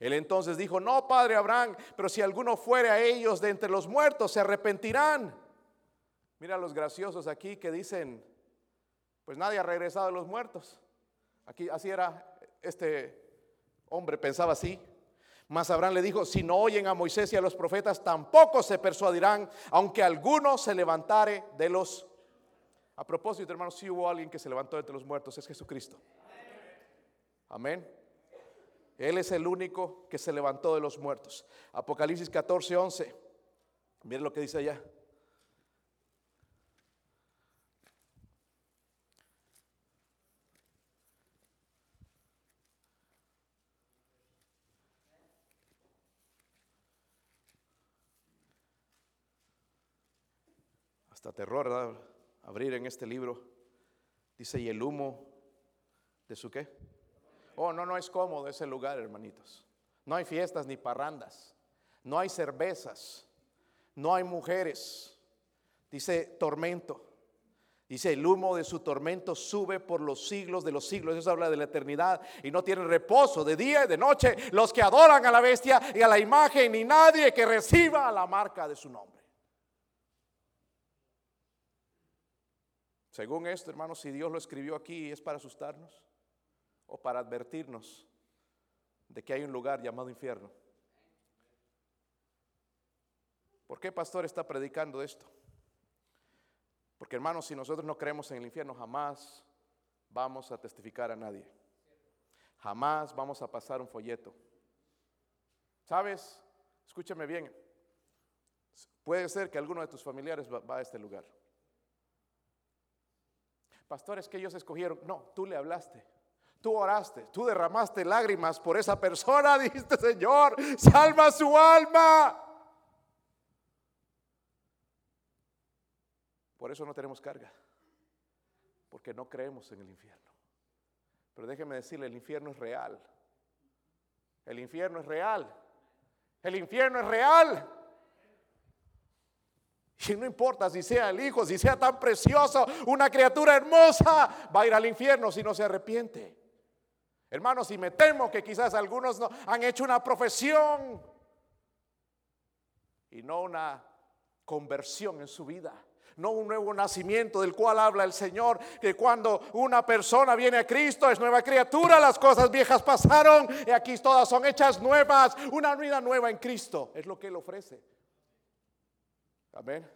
Él entonces dijo, no, Padre Abraham, pero si alguno fuere a ellos de entre los muertos, se arrepentirán. Mira los graciosos aquí que dicen, pues nadie ha regresado de los muertos. Aquí así era este hombre, pensaba así. Mas Abraham le dijo, si no oyen a Moisés y a los profetas, tampoco se persuadirán, aunque alguno se levantare de los... A propósito, hermanos, si hubo alguien que se levantó de los muertos, es Jesucristo. Amén. Él es el único que se levantó de los muertos. Apocalipsis 14, 11. Miren lo que dice allá. terror abrir en este libro. Dice, y el humo de su qué? Oh, no, no es cómodo ese lugar, hermanitos. No hay fiestas ni parrandas. No hay cervezas. No hay mujeres. Dice tormento. Dice, el humo de su tormento sube por los siglos de los siglos. Eso habla de la eternidad. Y no tiene reposo de día y de noche los que adoran a la bestia y a la imagen, ni nadie que reciba la marca de su nombre. Según esto, hermanos, si Dios lo escribió aquí, ¿es para asustarnos o para advertirnos de que hay un lugar llamado infierno? ¿Por qué pastor está predicando esto? Porque hermanos, si nosotros no creemos en el infierno, jamás vamos a testificar a nadie. Jamás vamos a pasar un folleto. ¿Sabes? Escúchame bien. Puede ser que alguno de tus familiares va, a este lugar. Pastores que ellos escogieron. No, tú le hablaste. Tú oraste, tú derramaste lágrimas por esa persona, dijiste, Señor, salva su alma. Por eso no tenemos carga, porque no creemos en el infierno. Pero déjeme decirle, el infierno es real. El infierno es real. El infierno es real. Y no importa si sea el hijo, si sea tan precioso, una criatura hermosa, va a ir al infierno si no se arrepiente. Hermanos, y me temo que quizás algunos no, han hecho una profesión y no una conversión en su vida. No un nuevo nacimiento del cual habla el Señor, que cuando una persona viene a Cristo es nueva criatura, las cosas viejas pasaron y aquí todas son hechas nuevas, una vida nueva en Cristo, es lo que Él ofrece. Amén.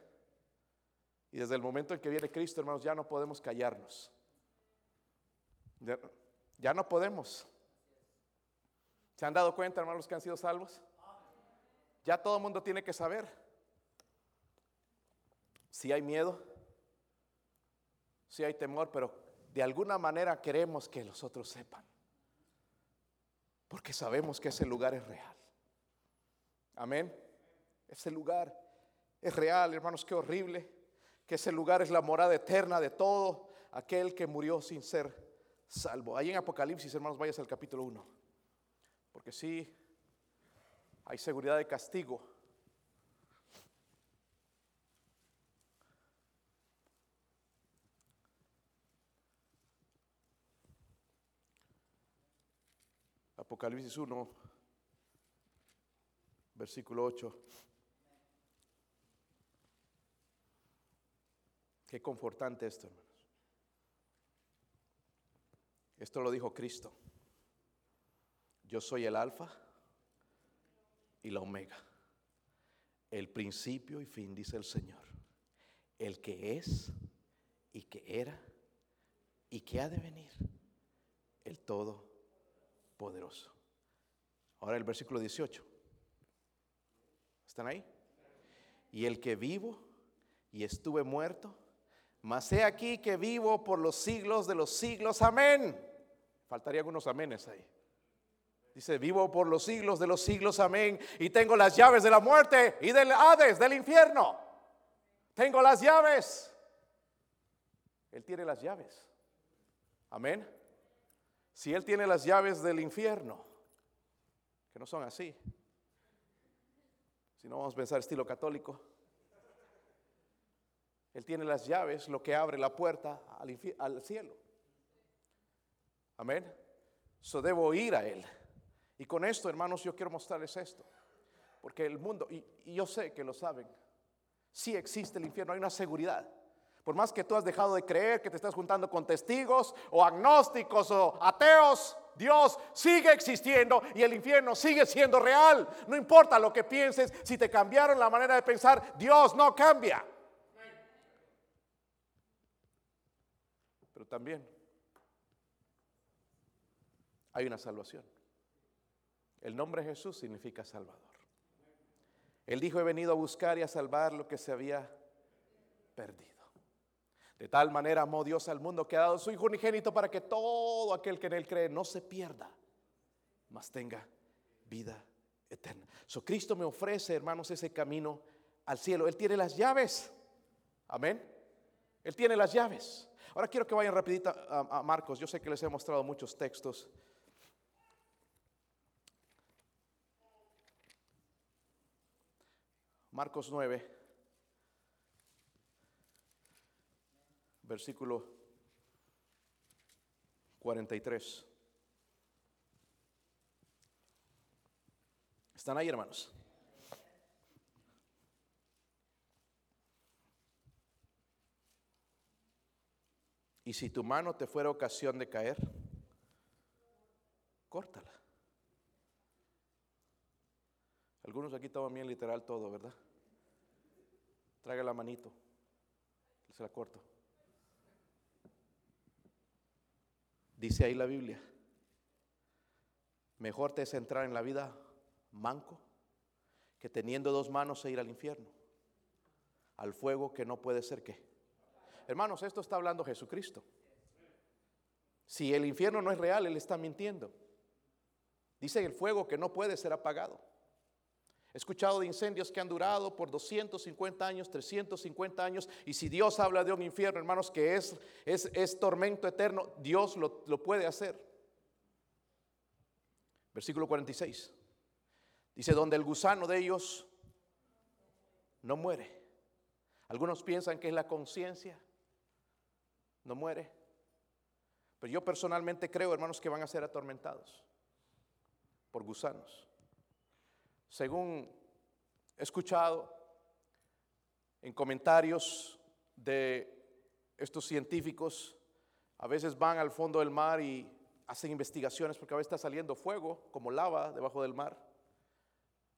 Y desde el momento en que viene Cristo, hermanos, ya no podemos callarnos. Ya, no podemos. ¿Se han dado cuenta, hermanos, que han sido salvos? Ya todo el mundo tiene que saber. Si hay miedo, si hay temor, pero de alguna manera queremos que los otros sepan. Porque sabemos que ese lugar es real. Amén. Ese lugar es real, hermanos, qué horrible. Que ese lugar es la morada eterna de todo aquel que murió sin ser salvo. Ahí en Apocalipsis, hermanos, vayas al capítulo 1. Porque sí, hay seguridad de castigo. Apocalipsis 1, versículo 8. Qué confortante esto, hermanos. Esto lo dijo Cristo. Yo soy el alfa y la omega. El principio y fin, dice el Señor. El que es y que era y que ha de venir. El Todopoderoso. Ahora el versículo 18. ¿Están ahí? Y el que vivo y estuve muerto, mas he aquí que vivo por los siglos de los siglos. Amén. Faltaría algunos amenes ahí. Dice, vivo por los siglos de los siglos, amén. Y tengo las llaves de la muerte y del Hades, del infierno. Tengo las llaves. Él tiene las llaves. Amén. Si Él tiene las llaves del infierno, que no son así. Si no vamos a pensar estilo católico. Él tiene las llaves, lo que abre la puerta al, al cielo. Amén. So debo ir a Él. Y con esto, hermanos, yo quiero mostrarles esto. Porque el mundo, y, yo sé que lo saben, sí existe el infierno, hay una seguridad. Por más que tú has dejado de creer, que te estás juntando con testigos o agnósticos o ateos, Dios sigue existiendo y el infierno sigue siendo real. No importa lo que pienses, si te cambiaron la manera de pensar, Dios no cambia. Pero también hay una salvación. El nombre Jesús significa Salvador. Él dijo, he venido a buscar y a salvar lo que se había perdido. De tal manera amó Dios al mundo que ha dado su Hijo unigénito para que todo aquel que en Él cree no se pierda, mas tenga vida eterna. So Cristo me ofrece, hermanos, ese camino al cielo. Él tiene las llaves. Amén. Él tiene las llaves. Ahora quiero que vayan rapidito a Marcos. Yo sé que les he mostrado muchos textos. Marcos 9, versículo 43. ¿Están ahí, hermanos? Y si tu mano te fuera ocasión de caer, córtala. Algunos aquí toman bien literal todo, ¿verdad? Traiga la manito. Se la corto. Dice ahí la Biblia. Mejor te es entrar en la vida manco que teniendo dos manos e ir al infierno. Al fuego que no puede ser que. Hermanos, esto está hablando Jesucristo. Si el infierno no es real, Él está mintiendo. Dice el fuego que no puede ser apagado. He escuchado de incendios que han durado por 250 años, 350 años. Y si Dios habla de un infierno, hermanos, que es, es, es tormento eterno, Dios lo, lo puede hacer. Versículo 46. Dice, donde el gusano de ellos no muere. Algunos piensan que es la conciencia. No muere. Pero yo personalmente creo, hermanos, que van a ser atormentados por gusanos. Según he escuchado en comentarios de estos científicos, a veces van al fondo del mar y hacen investigaciones porque a veces está saliendo fuego como lava debajo del mar.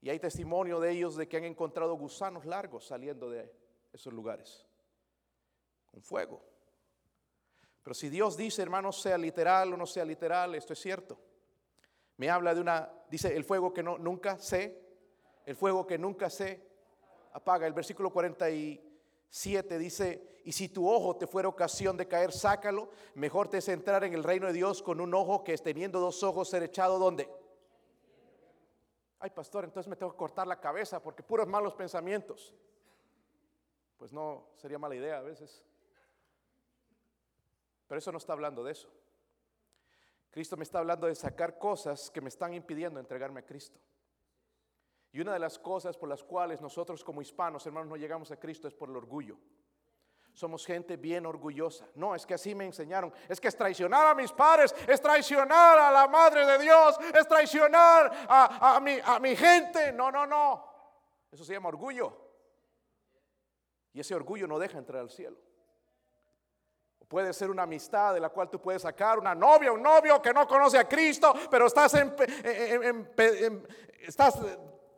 Y hay testimonio de ellos de que han encontrado gusanos largos saliendo de esos lugares, con fuego. Pero si Dios dice, hermanos, sea literal o no sea literal, esto es cierto. Me habla de una, dice, el fuego que no, nunca se, el fuego que nunca se apaga. El versículo 47 dice, y si tu ojo te fuera ocasión de caer, sácalo. Mejor te es entrar en el reino de Dios con un ojo que es teniendo dos ojos ser echado donde. Ay, pastor, entonces me tengo que cortar la cabeza porque puros malos pensamientos. Pues no, sería mala idea a veces. Pero eso no está hablando de eso. Cristo me está hablando de sacar cosas que me están impidiendo entregarme a Cristo. Y una de las cosas por las cuales nosotros como hispanos, hermanos, no llegamos a Cristo es por el orgullo. Somos gente bien orgullosa. No, es que así me enseñaron. Es que es traicionar a mis padres, es traicionar a la Madre de Dios, es traicionar a, mi, a mi gente. No, no, no. Eso se llama orgullo. Y ese orgullo no deja entrar al cielo. Puede ser una amistad de la cual tú puedes sacar una novia, un novio que no conoce a Cristo, pero estás, estás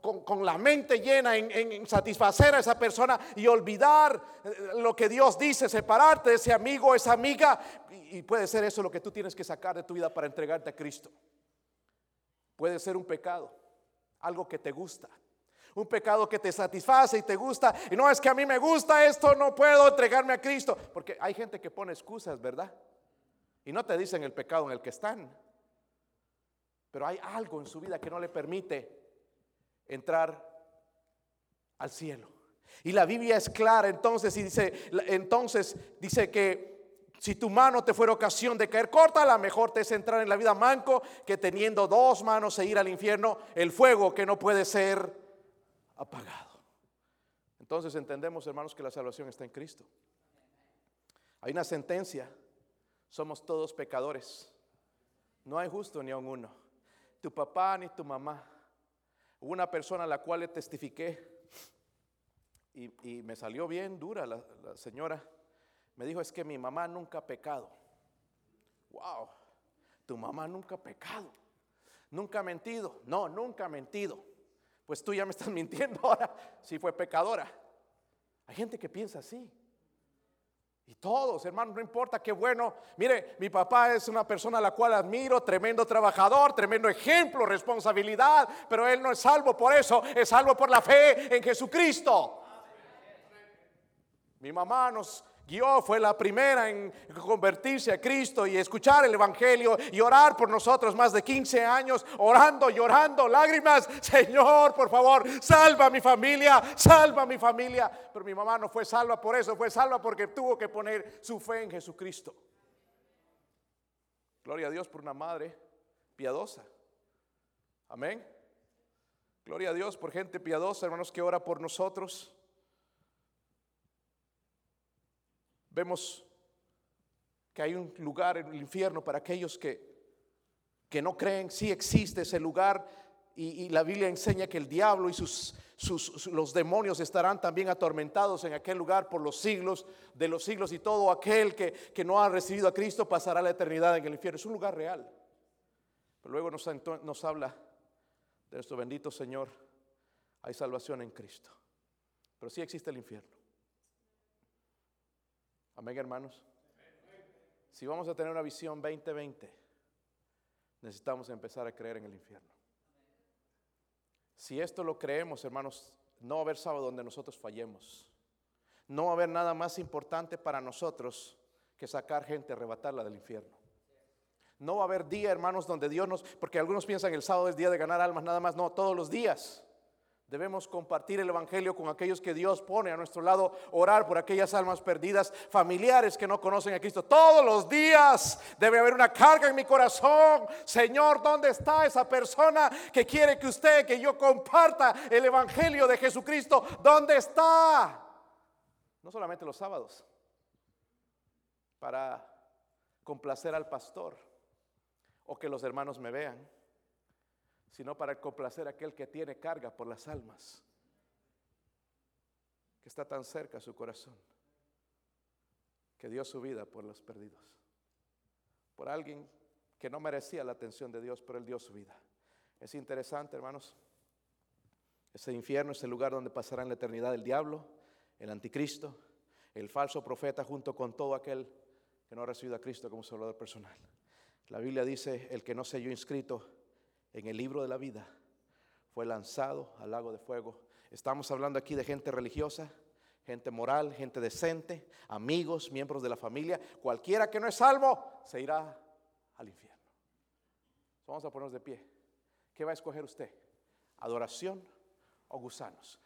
con, la mente llena en, satisfacer a esa persona y olvidar eh, lo que Dios dice, separarte de ese amigo, esa amiga. Y puede ser eso lo que tú tienes que sacar de tu vida para entregarte a Cristo. Puede ser un pecado, algo que te gusta. Un pecado que te satisface y te gusta. Y no es que a mí me gusta esto, no puedo entregarme a Cristo. Porque hay gente que pone excusas, ¿verdad? Y no te dicen el pecado en el que están. Pero hay algo en su vida que no le permite entrar al cielo. Y la Biblia es clara entonces y dice entonces dice que si tu mano te fuera ocasión de caer corta, la mejor te es entrar en la vida manco que teniendo dos manos e ir al infierno, el fuego que no puede ser apagado. Entonces entendemos, hermanos, que la salvación está en Cristo. Hay una sentencia, somos todos pecadores. No hay justo ni a uno. Tu papá ni tu mamá. Una persona a la cual le testifiqué y, me salió bien dura la, la señora. Me dijo, es que mi mamá nunca ha pecado. Wow, tu mamá nunca ha pecado. Nunca ha mentido. No, nunca ha mentido pues tú ya me estás mintiendo ahora si fue pecadora. Hay gente que piensa así. Y todos, hermanos, no importa qué bueno. Mire, mi papá es una persona a la cual admiro, tremendo trabajador, tremendo ejemplo, responsabilidad, pero él no es salvo por eso, es salvo por la fe en Jesucristo. Mi mamá nos Guió, fue la primera en convertirse a Cristo y escuchar el Evangelio y orar por nosotros más de 15 años, orando, llorando, lágrimas. Señor, por favor, salva a mi familia, salva a mi familia. Pero mi mamá no fue salva por eso, fue salva porque tuvo que poner su fe en Jesucristo. Gloria a Dios por una madre piadosa. Amén. Gloria a Dios por gente piadosa, hermanos, que ora por nosotros. Vemos que hay un lugar en el infierno para aquellos que, que no creen, sí existe ese lugar y, la Biblia enseña que el diablo y sus, sus, los demonios estarán también atormentados en aquel lugar por los siglos de los siglos y todo aquel que, que no ha recibido a Cristo pasará la eternidad en el infierno. Es un lugar real. Pero luego nos, nos habla de nuestro bendito Señor. Hay salvación en Cristo. Pero sí existe el infierno. Amén, hermanos. Si vamos a tener una visión 2020, necesitamos empezar a creer en el infierno. Si esto lo creemos, hermanos, no va a haber sábado donde nosotros fallemos. No va a haber nada más importante para nosotros que sacar gente, arrebatarla del infierno. No va a haber día, hermanos, donde Dios nos, porque algunos piensan el sábado es día de ganar almas, nada más, no, todos los días. Debemos compartir el Evangelio con aquellos que Dios pone a nuestro lado, orar por aquellas almas perdidas, familiares que no conocen a Cristo. Todos los días debe haber una carga en mi corazón. Señor, ¿dónde está esa persona que quiere que usted, que yo comparta el Evangelio de Jesucristo? ¿Dónde está? No solamente los sábados, para complacer al pastor o que los hermanos me vean sino para complacer a aquel que tiene carga por las almas, que está tan cerca a su corazón, que dio su vida por los perdidos, por alguien que no merecía la atención de Dios, pero él dio su vida. Es interesante, hermanos. Ese infierno es el lugar donde pasará en la eternidad el diablo, el anticristo, el falso profeta, junto con todo aquel que no ha recibido a Cristo como Salvador personal. La Biblia dice, el que no se halló inscrito en el libro de la vida fue lanzado al lago de fuego. Estamos hablando aquí de gente religiosa, gente moral, gente decente, amigos, miembros de la familia. Cualquiera que no es salvo se irá al infierno. Vamos a ponernos de pie. ¿Qué va a escoger usted? ¿Adoración o gusanos?